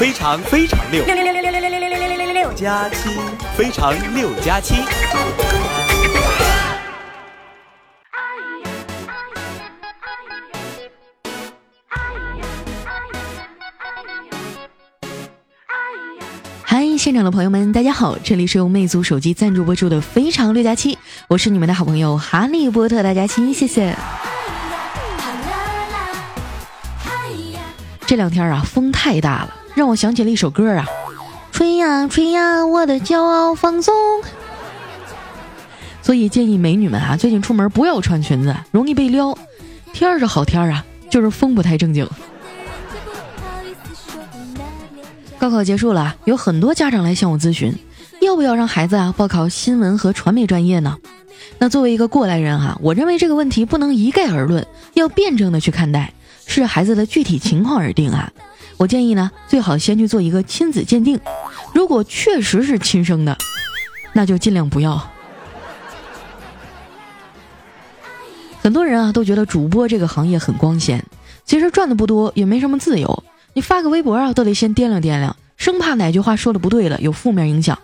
非常非常六六六六六六六六六六六六加七，非常六加七。嗨，现场的朋友们，大家好，这里是由魅族手机赞助播出的《非常六加七》，我是你们的好朋友哈利波特大家亲，谢谢。这两天啊，风太大了，让我想起了一首歌啊，吹呀吹呀，我的骄傲放纵。所以建议美女们啊，最近出门不要穿裙子，容易被撩。天儿是好天儿啊，就是风不太正经。高考结束了，有很多家长来向我咨询，要不要让孩子啊报考新闻和传媒专业呢？那作为一个过来人哈，我认为这个问题不能一概而论，要辩证的去看待。视孩子的具体情况而定啊！我建议呢，最好先去做一个亲子鉴定，如果确实是亲生的，那就尽量不要。很多人啊都觉得主播这个行业很光鲜，其实赚的不多，也没什么自由。你发个微博啊，都得先掂量掂量，生怕哪句话说的不对了，有负面影响。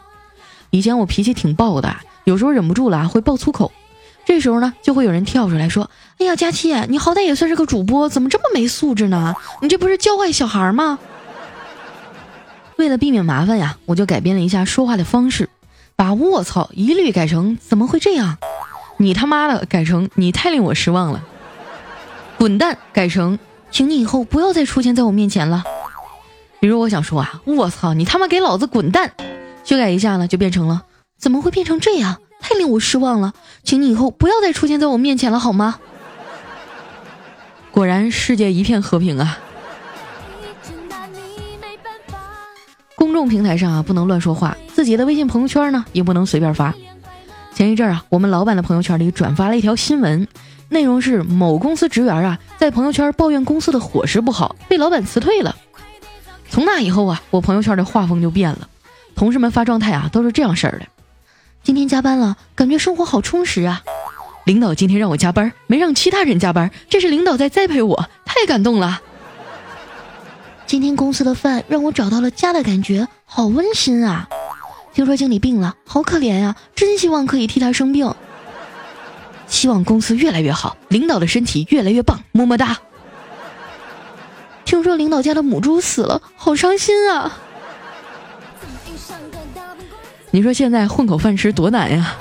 以前我脾气挺暴的，有时候忍不住了会爆粗口。这时候呢，就会有人跳出来说：“哎呀，佳期，你好歹也算是个主播，怎么这么没素质呢？你这不是教坏小孩吗？”为了避免麻烦呀，我就改变了一下说话的方式，把“卧槽”一律改成“怎么会这样”，“你他妈的”改成“你太令我失望了”，“滚蛋”改成“请你以后不要再出现在我面前了”。比如我想说啊，“卧槽，你他妈给老子滚蛋”，修改一下呢，就变成了“怎么会变成这样”。太令我失望了，请你以后不要再出现在我面前了，好吗？果然世界一片和平啊！公众平台上啊，不能乱说话，自己的微信朋友圈呢，也不能随便发。前一阵啊，我们老板的朋友圈里转发了一条新闻，内容是某公司职员啊，在朋友圈抱怨公司的伙食不好，被老板辞退了。从那以后啊，我朋友圈的画风就变了，同事们发状态啊，都是这样式儿的。今天加班了，感觉生活好充实啊！领导今天让我加班，没让其他人加班，这是领导在栽培我，太感动了。今天公司的饭让我找到了家的感觉，好温馨啊！听说经理病了，好可怜呀，真希望可以替他生病。希望公司越来越好，领导的身体越来越棒，么么哒。听说领导家的母猪死了，好伤心啊！你说现在混口饭吃多难呀！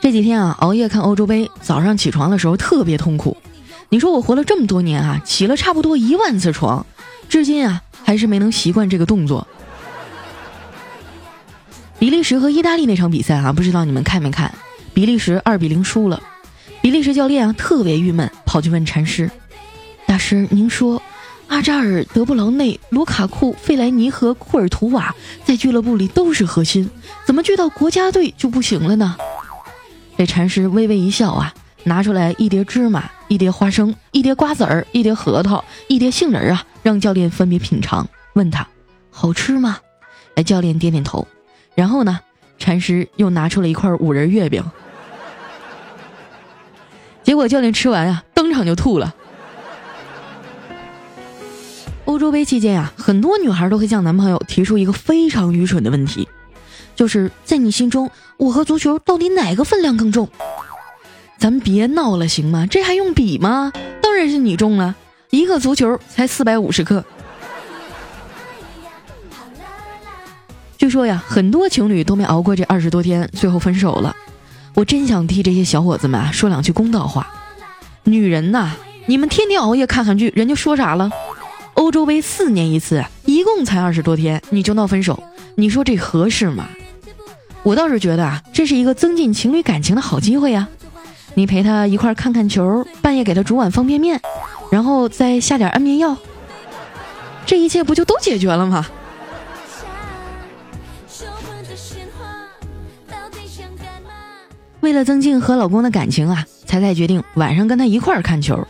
这几天啊，熬夜看欧洲杯，早上起床的时候特别痛苦。你说我活了这么多年啊，起了差不多一万次床，至今啊还是没能习惯这个动作。比利时和意大利那场比赛啊，不知道你们看没看？比利时二比零输了，比利时教练啊特别郁闷，跑去问禅师：“大师，您说？”阿扎尔、德布劳内、卢卡库、费莱尼和库尔图瓦在俱乐部里都是核心，怎么聚到国家队就不行了呢？这禅师微微一笑啊，拿出来一碟芝麻、一碟花生、一碟瓜子儿、一碟核桃、一碟杏仁啊，让教练分别品尝，问他好吃吗？哎，教练点点头。然后呢，禅师又拿出了一块五仁月饼，结果教练吃完啊，当场就吐了。欧洲杯期间呀，很多女孩都会向男朋友提出一个非常愚蠢的问题，就是在你心中，我和足球到底哪个分量更重？咱别闹了，行吗？这还用比吗？当然是你重了，一个足球才四百五十克。据说呀，很多情侣都没熬过这二十多天，最后分手了。我真想替这些小伙子们啊说两句公道话：女人呐，你们天天熬夜看韩剧，人家说啥了？欧洲杯四年一次，一共才二十多天，你就闹分手，你说这合适吗？我倒是觉得啊，这是一个增进情侣感情的好机会呀。你陪他一块看看球，半夜给他煮碗方便面，然后再下点安眠药，这一切不就都解决了吗？为了增进和老公的感情啊，彩彩决定晚上跟他一块看球，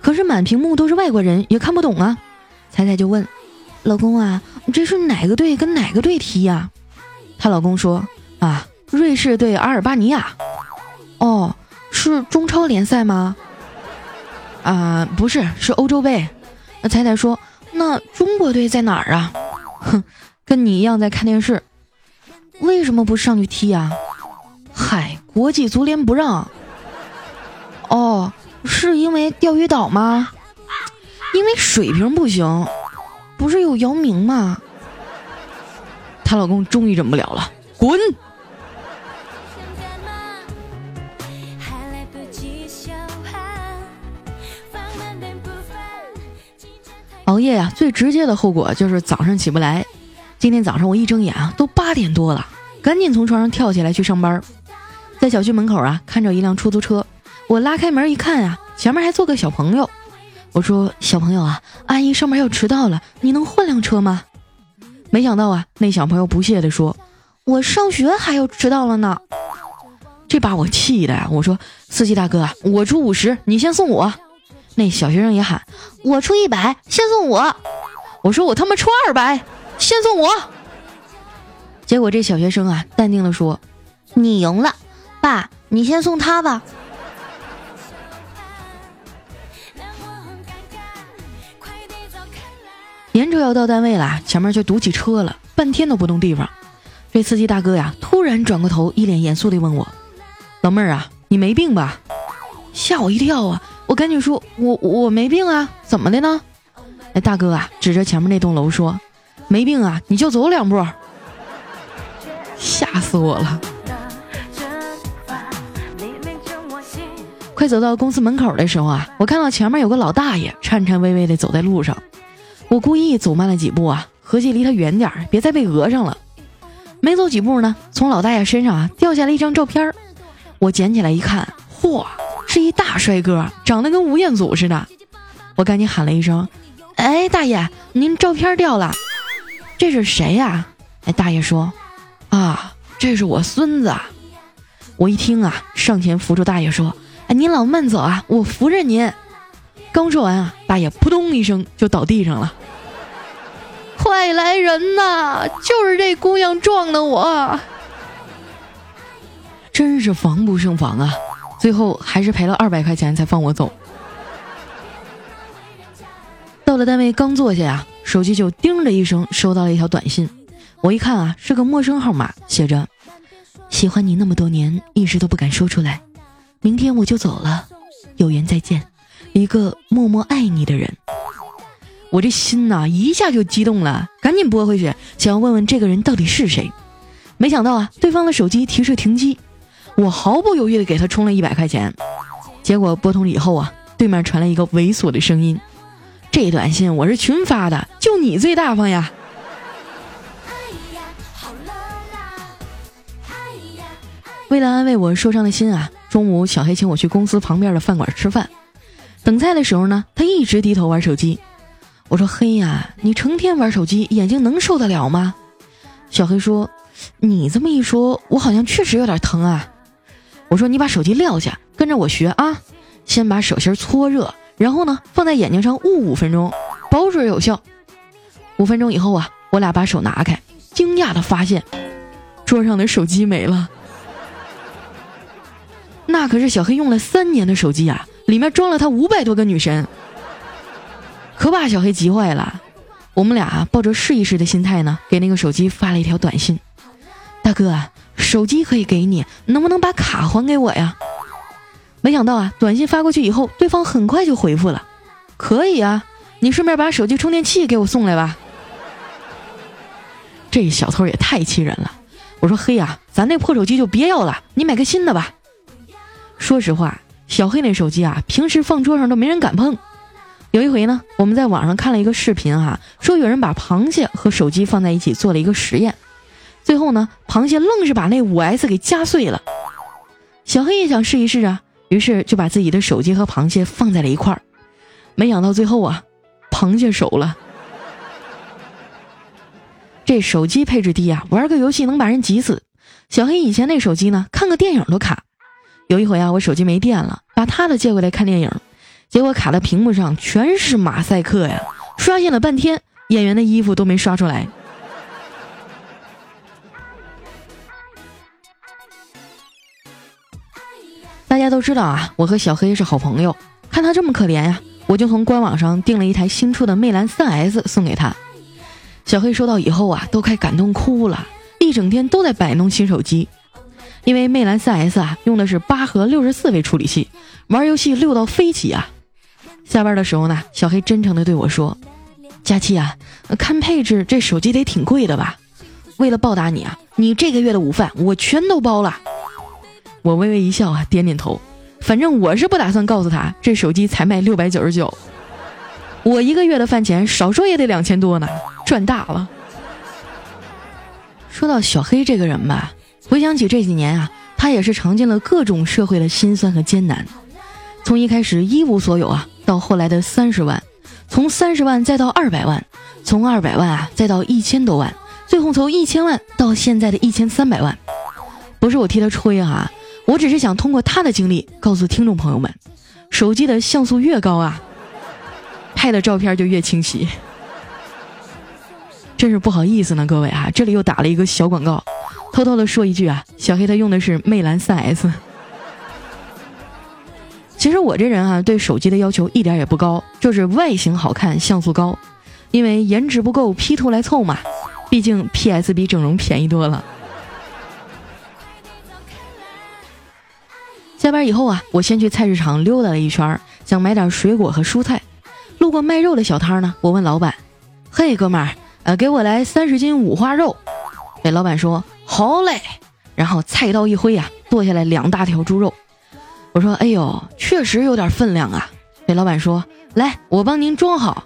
可是满屏幕都是外国人，也看不懂啊。彩彩就问：“老公啊，这是哪个队跟哪个队踢呀？”她老公说：“啊，瑞士对阿尔巴尼亚。”哦，是中超联赛吗？啊，不是，是欧洲杯。那彩彩说，那中国队在哪儿啊？哼，跟你一样在看电视。为什么不上去踢啊？嗨，国际足联不让。哦，是因为钓鱼岛吗？因为水平不行。不是有姚明吗？她老公终于忍不了了，滚！熬夜呀，最直接的后果就是早上起不来。今天早上我一睁眼啊，都八点多了，赶紧从床上跳起来去上班。在小区门口啊，看着一辆出租车，我拉开门一看啊，前面还坐个小朋友。我说：“小朋友啊，阿姨上班要迟到了，你能换辆车吗？”没想到啊，那小朋友不屑地说：“我上学还要迟到了呢。”这把我气的呀！我说：“司机大哥，我出五十，你先送我。”那小学生也喊：“我出一百，先送我。”我说：“我他妈出二百，先送我。”结果这小学生啊，淡定的说：“你赢了，爸，你先送他吧。”眼瞅要到单位了，前面就堵起车了，半天都不动地方。这司机大哥呀，突然转过头，一脸严肃地问我：“老妹儿啊，你没病吧？”吓我一跳啊！我赶紧说：“我我没病啊，怎么的呢？”那大哥啊，指着前面那栋楼说：“没病啊，你就走两步。”吓死我了！快走到公司门口的时候啊，我看到前面有个老大爷颤颤巍巍地走在路上。我故意走慢了几步啊，合计离他远点儿，别再被讹上了。没走几步呢，从老大爷身上啊掉下来一张照片儿。我捡起来一看，嚯，是一大帅哥，长得跟吴彦祖似的。我赶紧喊了一声：“哎，大爷，您照片掉了，这是谁呀？”哎，大爷说：“啊，这是我孙子。”我一听啊，上前扶住大爷说：“哎，您老慢走啊，我扶着您。”刚说完啊，大爷扑通一声就倒地上了。快来人呐！就是这姑娘撞的我，真是防不胜防啊！最后还是赔了二百块钱才放我走。到了单位刚坐下呀，手机就叮的一声收到了一条短信。我一看啊，是个陌生号码，写着：“喜欢你那么多年，一直都不敢说出来。明天我就走了，有缘再见，一个默默爱你的人。”我这心呐，一下就激动了，赶紧拨回去，想要问问这个人到底是谁。没想到啊，对方的手机提示停机，我毫不犹豫的给他充了一百块钱。结果拨通以后啊，对面传来一个猥琐的声音：“这短信我是群发的，就你最大方呀。”为了安慰我受伤的心啊，中午小黑请我去公司旁边的饭馆吃饭。等菜的时候呢，他一直低头玩手机。我说黑呀，你成天玩手机，眼睛能受得了吗？小黑说：“你这么一说，我好像确实有点疼啊。”我说：“你把手机撂下，跟着我学啊。先把手心搓热，然后呢放在眼睛上捂五分钟，保准有效。五分钟以后啊，我俩把手拿开，惊讶的发现桌上的手机没了。那可是小黑用了三年的手机啊，里面装了他五百多个女神。”可把小黑急坏了，我们俩抱着试一试的心态呢，给那个手机发了一条短信：“大哥，手机可以给你，能不能把卡还给我呀？”没想到啊，短信发过去以后，对方很快就回复了：“可以啊，你顺便把手机充电器给我送来吧。”这小偷也太气人了！我说：“黑呀，咱那破手机就别要了，你买个新的吧。”说实话，小黑那手机啊，平时放桌上都没人敢碰。有一回呢，我们在网上看了一个视频哈，说有人把螃蟹和手机放在一起做了一个实验，最后呢，螃蟹愣是把那五 S 给夹碎了。小黑也想试一试啊，于是就把自己的手机和螃蟹放在了一块儿，没想到最后啊，螃蟹熟了。这手机配置低啊，玩个游戏能把人急死。小黑以前那手机呢，看个电影都卡。有一回啊，我手机没电了，把他的借过来看电影。结果卡的屏幕上全是马赛克呀！刷新了半天，演员的衣服都没刷出来。大家都知道啊，我和小黑是好朋友。看他这么可怜呀，我就从官网上订了一台新出的魅蓝 3S 送给他。小黑收到以后啊，都快感动哭了，一整天都在摆弄新手机。因为魅蓝 4S 啊，用的是八核六十四位处理器，玩游戏溜到飞起啊！下班的时候呢，小黑真诚的对我说：“佳期啊，看配置这手机得挺贵的吧？为了报答你啊，你这个月的午饭我全都包了。”我微微一笑啊，点点头。反正我是不打算告诉他，这手机才卖六百九十九，我一个月的饭钱少说也得两千多呢，赚大了。说到小黑这个人吧。回想起这几年啊，他也是尝尽了各种社会的辛酸和艰难。从一开始一无所有啊，到后来的三十万，从三十万再到二百万，从二百万啊再到一千多万，最后从一千万到现在的一千三百万。不是我替他吹啊，我只是想通过他的经历告诉听众朋友们：手机的像素越高啊，拍的照片就越清晰。真是不好意思呢，各位啊，这里又打了一个小广告。偷偷的说一句啊，小黑他用的是魅蓝 3S。其实我这人啊，对手机的要求一点也不高，就是外形好看、像素高。因为颜值不够，P 图来凑嘛。毕竟 PS 比整容便宜多了。下班以后啊，我先去菜市场溜达了一圈，想买点水果和蔬菜。路过卖肉的小摊呢，我问老板：“嘿，哥们儿，呃，给我来三十斤五花肉。”哎，老板说。好嘞，然后菜刀一挥呀，剁下来两大条猪肉。我说：“哎呦，确实有点分量啊。”那老板说：“来，我帮您装好。”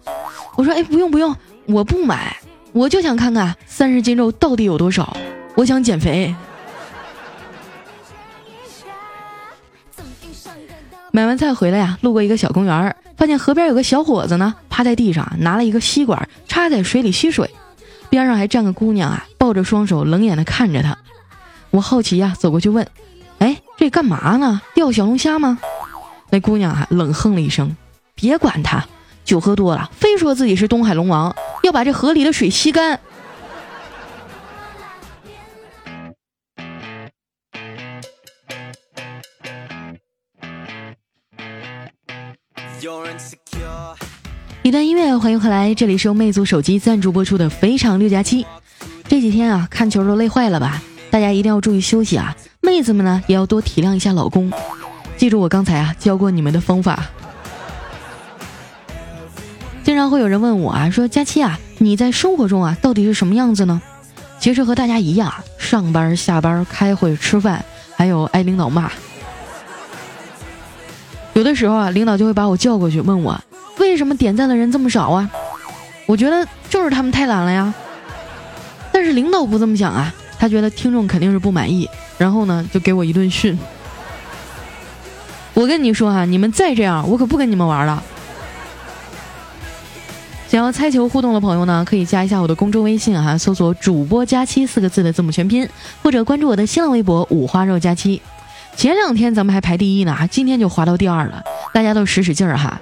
我说：“哎，不用不用，我不买，我就想看看三十斤肉到底有多少，我想减肥。”买完菜回来呀，路过一个小公园，发现河边有个小伙子呢，趴在地上拿了一个吸管插在水里吸水。边上还站个姑娘啊，抱着双手冷眼的看着他。我好奇呀，走过去问：“哎，这干嘛呢？钓小龙虾吗？”那姑娘啊，冷哼了一声：“别管他，酒喝多了，非说自己是东海龙王，要把这河里的水吸干。”一段音乐，欢迎回来，这里是由魅族手机赞助播出的《非常六加七》。这几天啊，看球都累坏了吧？大家一定要注意休息啊！妹子们呢，也要多体谅一下老公。记住我刚才啊教过你们的方法。经常会有人问我啊，说佳期啊，你在生活中啊到底是什么样子呢？其实和大家一样，上班、下班、开会、吃饭，还有挨领导骂。有的时候啊，领导就会把我叫过去问我。为什么点赞的人这么少啊？我觉得就是他们太懒了呀。但是领导不这么想啊，他觉得听众肯定是不满意，然后呢就给我一顿训。我跟你说哈，你们再这样，我可不跟你们玩了。想要猜球互动的朋友呢，可以加一下我的公众微信哈，搜索“主播佳期”四个字的字母全拼，或者关注我的新浪微博“五花肉佳期”。前两天咱们还排第一呢，今天就滑到第二了，大家都使使劲儿哈。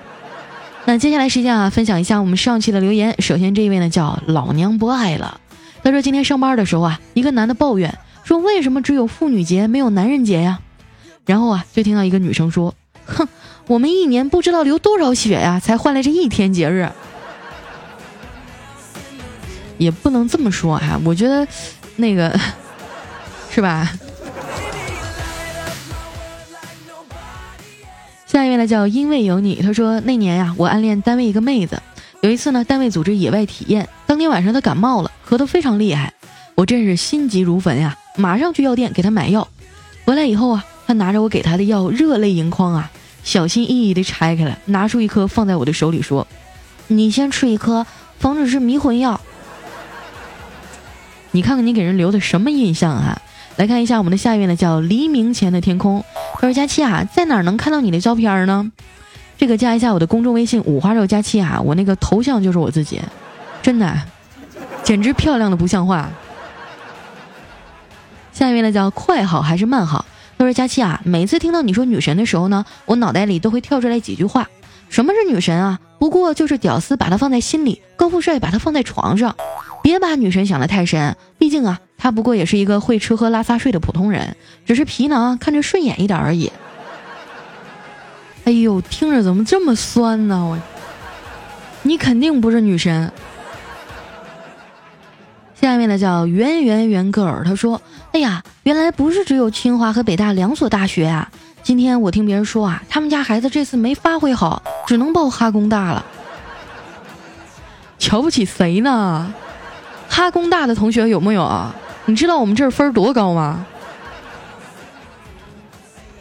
那接下来时间啊，分享一下我们上期的留言。首先这一位呢叫老娘不爱了，他说今天上班的时候啊，一个男的抱怨说为什么只有妇女节没有男人节呀？然后啊就听到一个女生说，哼，我们一年不知道流多少血呀，才换来这一天节日。也不能这么说啊，我觉得那个 是吧？下一位呢叫因为有你，他说那年呀，我暗恋单位一个妹子，有一次呢，单位组织野外体验，当天晚上她感冒了，咳得非常厉害，我真是心急如焚呀，马上去药店给她买药。回来以后啊，她拿着我给她的药，热泪盈眶啊，小心翼翼地拆开了，拿出一颗放在我的手里说：“你先吃一颗，防止是迷魂药。”你看看你给人留的什么印象啊？来看一下我们的下一位呢，叫黎明前的天空。他说：“佳期啊，在哪能看到你的照片呢？这个加一下我的公众微信五花肉佳期啊，我那个头像就是我自己，真的，简直漂亮的不像话。”下一位呢，叫快好还是慢好？他说：“佳期啊，每次听到你说女神的时候呢，我脑袋里都会跳出来几句话。什么是女神啊？不过就是屌丝把她放在心里，高富帅把她放在床上。别把女神想得太深，毕竟啊。”他不过也是一个会吃喝拉撒睡的普通人，只是皮囊看着顺眼一点而已。哎呦，听着怎么这么酸呢？我，你肯定不是女神。下面的叫圆圆圆个儿，他说：“哎呀，原来不是只有清华和北大两所大学啊！今天我听别人说啊，他们家孩子这次没发挥好，只能报哈工大了。瞧不起谁呢？哈工大的同学有木有？你知道我们这儿分儿多高吗？”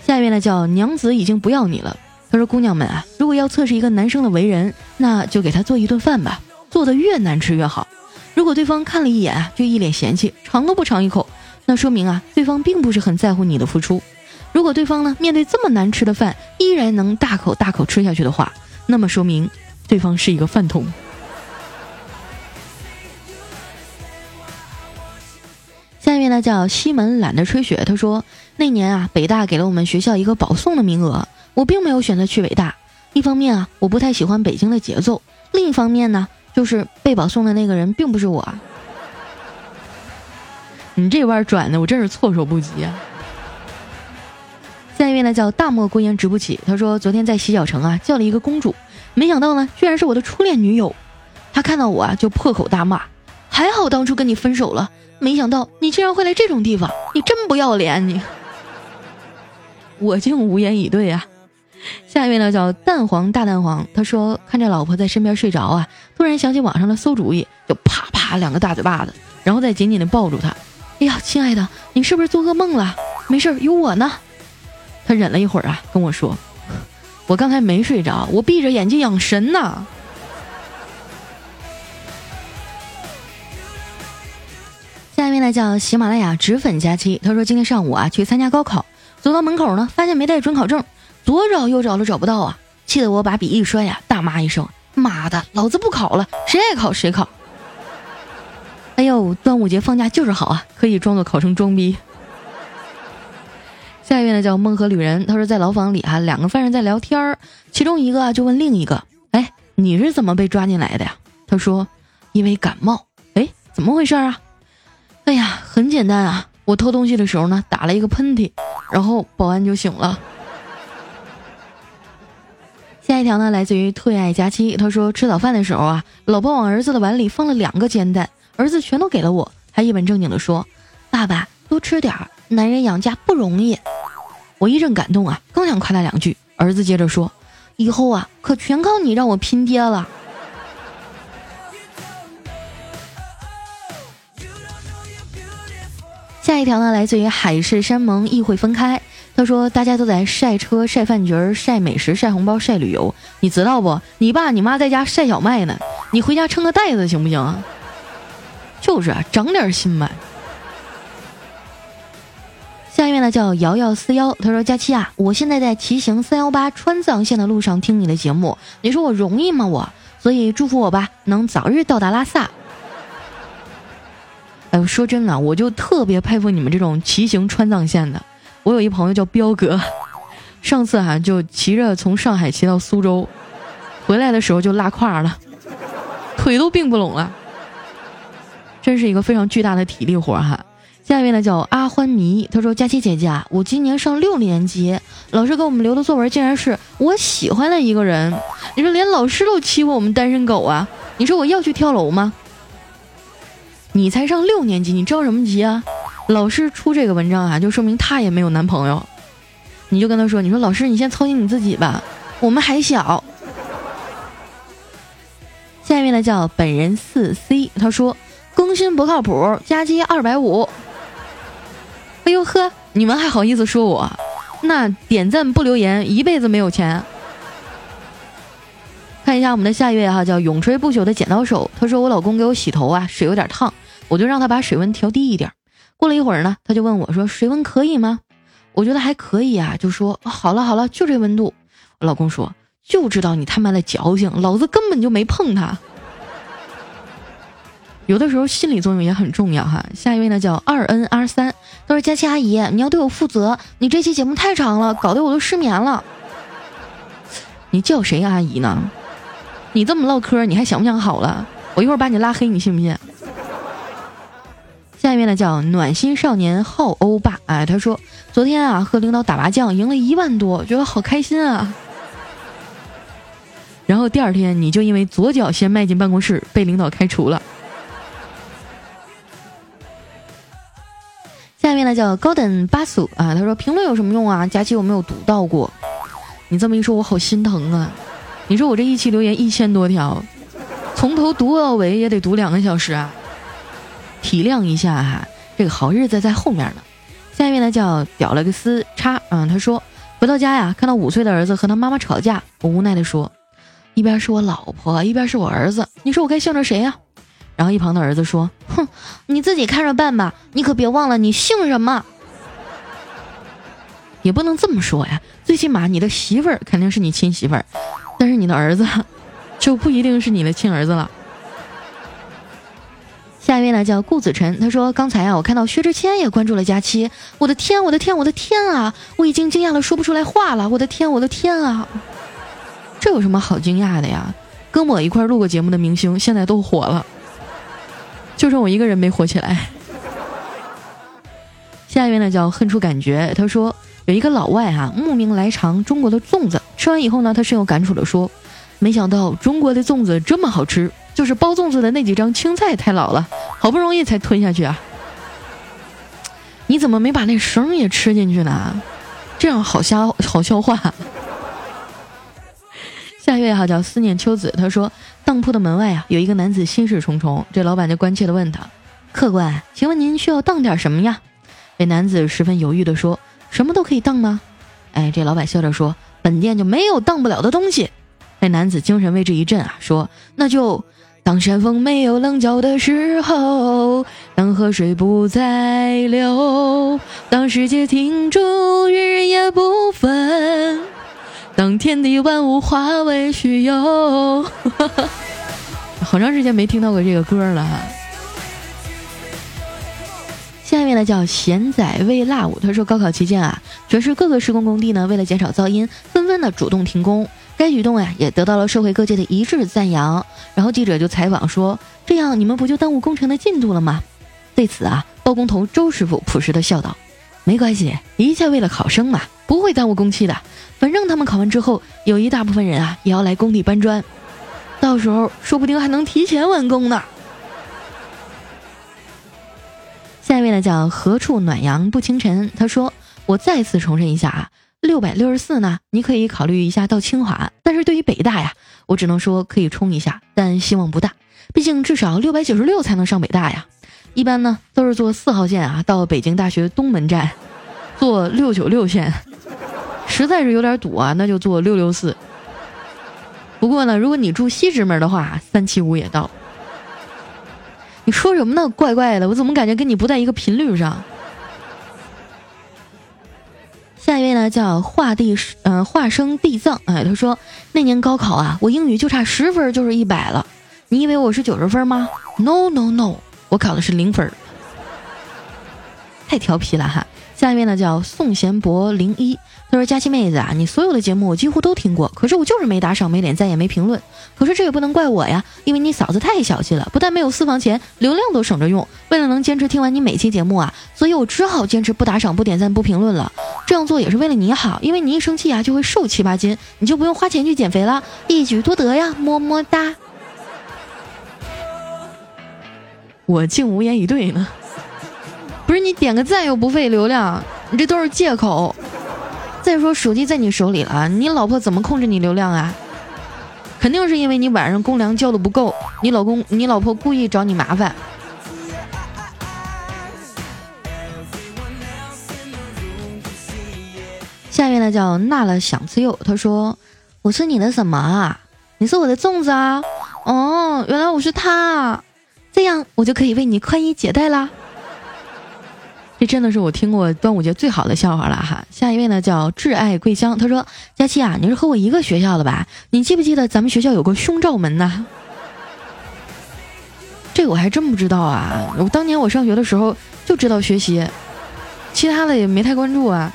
下面的叫娘子已经不要你了。他说：“姑娘们啊，如果要测试一个男生的为人，那就给他做一顿饭吧，做的越难吃越好。”如果对方看了一眼，就一脸嫌弃，尝都不尝一口，那说明啊，对方并不是很在乎你的付出。如果对方呢，面对这么难吃的饭，依然能大口大口吃下去的话，那么说明对方是一个饭桶。下面呢叫西门懒得吹雪，他说那年啊，北大给了我们学校一个保送的名额，我并没有选择去北大。一方面啊，我不太喜欢北京的节奏；另一方面呢。就是被保送的那个人并不是我，你这弯转的我真是措手不及啊！下一位呢叫大漠孤烟直不起，他说昨天在洗脚城啊叫了一个公主，没想到呢居然是我的初恋女友，他看到我啊就破口大骂，还好当初跟你分手了，没想到你竟然会来这种地方，你真不要脸你！我竟无言以对啊！下一位呢叫蛋黄大蛋黄，他说看着老婆在身边睡着啊，突然想起网上的馊主意，就啪啪两个大嘴巴子，然后再紧紧的抱住他。哎呀，亲爱的，你是不是做噩梦了？没事，有我呢。他忍了一会儿啊，跟我说，我刚才没睡着，我闭着眼睛养神呢。下一位呢叫喜马拉雅脂粉佳期，他说今天上午啊去参加高考，走到门口呢，发现没带准考证。左找右找都找不到啊！气得我把笔一摔呀，大骂一声：“妈的，老子不考了，谁爱考谁考！”哎呦，端午节放假就是好啊，可以装作考生装逼。下一位呢叫梦河旅人，他说在牢房里啊，两个犯人在聊天儿，其中一个啊就问另一个：“哎，你是怎么被抓进来的呀？”他说：“因为感冒。”哎，怎么回事啊？哎呀，很简单啊，我偷东西的时候呢打了一个喷嚏，然后保安就醒了。下一条呢，来自于退爱佳期。他说吃早饭的时候啊，老婆往儿子的碗里放了两个煎蛋，儿子全都给了我，还一本正经的说：“爸爸多吃点儿，男人养家不容易。”我一阵感动啊，刚想夸他两句，儿子接着说：“以后啊，可全靠你让我拼爹了。”下一条呢，来自于海誓山盟意会分开。他说：“大家都在晒车、晒饭局、晒美食、晒红包、晒旅游，你知道不？你爸你妈在家晒小麦呢，你回家撑个袋子行不行啊？就是啊，长点心吧。”下面呢叫瑶瑶四幺，他说：“佳期啊，我现在在骑行三幺八川藏线的路上听你的节目，你说我容易吗？我，所以祝福我吧，能早日到达拉萨。”哎呦，说真的，我就特别佩服你们这种骑行川藏线的。我有一朋友叫彪哥，上次哈就骑着从上海骑到苏州，回来的时候就拉胯了，腿都并不拢了，真是一个非常巨大的体力活哈。下一位呢叫阿欢迷，他说：“佳琪姐姐啊，我今年上六年级，老师给我们留的作文竟然是我喜欢的一个人，你说连老师都欺负我们单身狗啊？你说我要去跳楼吗？你才上六年级，你着什么急啊？”老师出这个文章啊，就说明他也没有男朋友。你就跟他说：“你说老师，你先操心你自己吧，我们还小。”下面呢叫本人四 C，他说更新不靠谱，加机二百五。哎呦呵，你们还好意思说我？那点赞不留言，一辈子没有钱。看一下我们的下一位哈，叫永垂不朽的剪刀手，他说我老公给我洗头啊，水有点烫，我就让他把水温调低一点。过了一会儿呢，他就问我说：“水温可以吗？”我觉得还可以啊，就说：“好了好了，就这温度。”我老公说：“就知道你他妈的矫情，老子根本就没碰他。”有的时候心理作用也很重要哈。下一位呢叫二 N R 三，他说：“佳琪阿姨，你要对我负责，你这期节目太长了，搞得我都失眠了。”你叫谁阿姨呢？你这么唠嗑，你还想不想好了？我一会儿把你拉黑，你信不信？下面呢叫暖心少年好欧巴，哎，他说昨天啊和领导打麻将赢了一万多，觉得好开心啊。然后第二天你就因为左脚先迈进办公室被领导开除了。下面呢叫高等巴苏啊，他说评论有什么用啊？佳期我没有读到过，你这么一说，我好心疼啊！你说我这一期留言一千多条，从头读到尾也得读两个小时啊！体谅一下哈，这个好日子在后面呢。下面呢叫屌了个丝叉啊，他说回到家呀，看到五岁的儿子和他妈妈吵架，我无奈的说，一边是我老婆，一边是我儿子，你说我该向着谁呀？然后一旁的儿子说：“哼，你自己看着办吧，你可别忘了你姓什么。也不能这么说呀，最起码你的媳妇儿肯定是你亲媳妇儿，但是你的儿子就不一定是你的亲儿子了。”下一位呢叫顾子晨，他说：“刚才啊，我看到薛之谦也关注了佳期，我的天，我的天，我的天啊！我已经惊讶的说不出来话了，我的天，我的天啊！这有什么好惊讶的呀？跟我一块录过节目的明星现在都火了。”就剩我一个人没火起来。下一位呢叫恨出感觉，他说有一个老外哈慕名来尝中国的粽子，吃完以后呢，他深有感触的说，没想到中国的粽子这么好吃，就是包粽子的那几张青菜太老了，好不容易才吞下去啊。你怎么没把那绳也吃进去呢？这样好消好消化。下一位哈叫思念秋子，他说。当铺的门外啊，有一个男子心事重重。这老板就关切地问他：“客官，请问您需要当点什么呀？”这男子十分犹豫地说：“什么都可以当吗？”哎，这老板笑着说：“本店就没有当不了的东西。”那男子精神为之一振啊，说：“那就当山峰没有棱角的时候，当河水不再流，当世界停住，日夜不分。”当天地万物化为虚有，好长时间没听到过这个歌了哈。下一位呢叫贤仔未辣舞，他说高考期间啊，全市各个施工工地呢为了减少噪音，纷纷的主动停工。该举动呀也得到了社会各界的一致赞扬。然后记者就采访说：“这样你们不就耽误工程的进度了吗？”对此啊，包工头周师傅朴实的笑道：“没关系，一切为了考生嘛，不会耽误工期的。”反正他们考完之后，有一大部分人啊也要来工地搬砖，到时候说不定还能提前完工呢。下一位呢叫何处暖阳不清晨，他说：“我再次重申一下啊，六百六十四呢，你可以考虑一下到清华，但是对于北大呀，我只能说可以冲一下，但希望不大，毕竟至少六百九十六才能上北大呀。一般呢都是坐四号线啊到北京大学东门站，坐六九六线。”实在是有点堵啊，那就坐六六四。不过呢，如果你住西直门的话，三七五也到。你说什么呢？怪怪的，我怎么感觉跟你不在一个频率上？下一位呢，叫化地嗯化生地藏，哎，他说那年高考啊，我英语就差十分就是一百了。你以为我是九十分吗？No No No，我考的是零分。太调皮了哈。下一位呢，叫宋贤博零一。他说：“佳期妹子啊，你所有的节目我几乎都听过，可是我就是没打赏、没点赞、也没评论。可是这也不能怪我呀，因为你嫂子太小气了，不但没有私房钱，流量都省着用。为了能坚持听完你每期节目啊，所以我只好坚持不打赏、不点赞、不评论了。这样做也是为了你好，因为你一生气啊就会瘦七八斤，你就不用花钱去减肥了，一举多得呀！么么哒。我竟无言以对呢。不是你点个赞又不费流量，你这都是借口。”再说手机在你手里了，你老婆怎么控制你流量啊？肯定是因为你晚上公粮交的不够，你老公、你老婆故意找你麻烦。下面呢叫纳了想吃肉，他说：“我是你的什么啊？你是我的粽子啊？哦，原来我是他，这样我就可以为你宽衣解带啦。”这真的是我听过端午节最好的笑话了哈！下一位呢叫挚爱桂香，他说：“佳期啊，你是和我一个学校的吧？你记不记得咱们学校有个胸罩门呢？”这我还真不知道啊！我当年我上学的时候就知道学习，其他的也没太关注啊。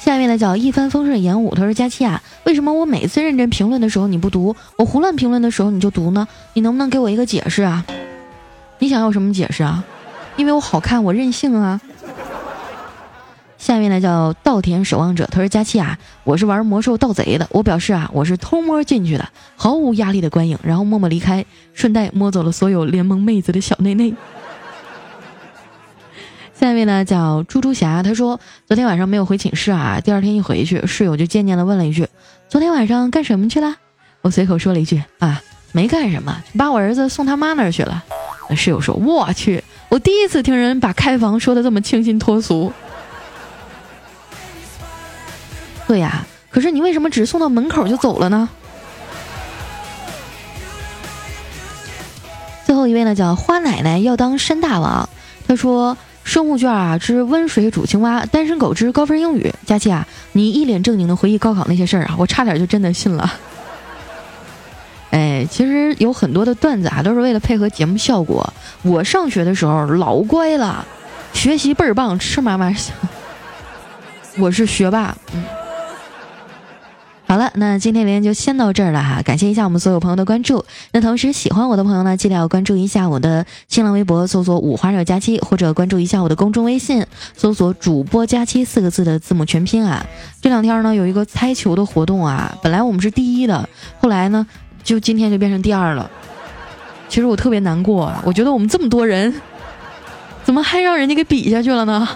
下一位呢叫一帆风顺演武，他说：“佳期啊，为什么我每次认真评论的时候你不读，我胡乱评论的时候你就读呢？你能不能给我一个解释啊？”你想要什么解释啊？因为我好看，我任性啊。下面呢叫稻田守望者，他说：“佳期啊，我是玩魔兽盗贼的，我表示啊，我是偷摸进去的，毫无压力的观影，然后默默离开，顺带摸走了所有联盟妹子的小内内。”下一位呢叫猪猪侠，他说昨天晚上没有回寝室啊，第二天一回去，室友就渐渐的问了一句：“昨天晚上干什么去了？”我随口说了一句：“啊，没干什么，把我儿子送他妈那儿去了。”室友说：“我去，我第一次听人把开房说的这么清新脱俗。”对呀，可是你为什么只送到门口就走了呢？最后一位呢叫花奶奶要当山大王，他说。生物卷啊之温水煮青蛙，单身狗之高分英语。佳琪啊，你一脸正经的回忆高考那些事儿啊，我差点就真的信了。哎，其实有很多的段子啊，都是为了配合节目效果。我上学的时候老乖了，学习倍儿棒，吃嘛嘛香。我是学霸，嗯。好了，那今天连就先到这儿了哈，感谢一下我们所有朋友的关注。那同时喜欢我的朋友呢，记得要关注一下我的新浪微博，搜索“五花肉佳期”，或者关注一下我的公众微信，搜索“主播佳期”四个字的字母全拼啊。这两天呢有一个猜球的活动啊，本来我们是第一的，后来呢就今天就变成第二了。其实我特别难过，我觉得我们这么多人，怎么还让人家给比下去了呢？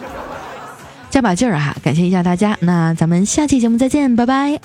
加把劲儿哈，感谢一下大家，那咱们下期节目再见，拜拜。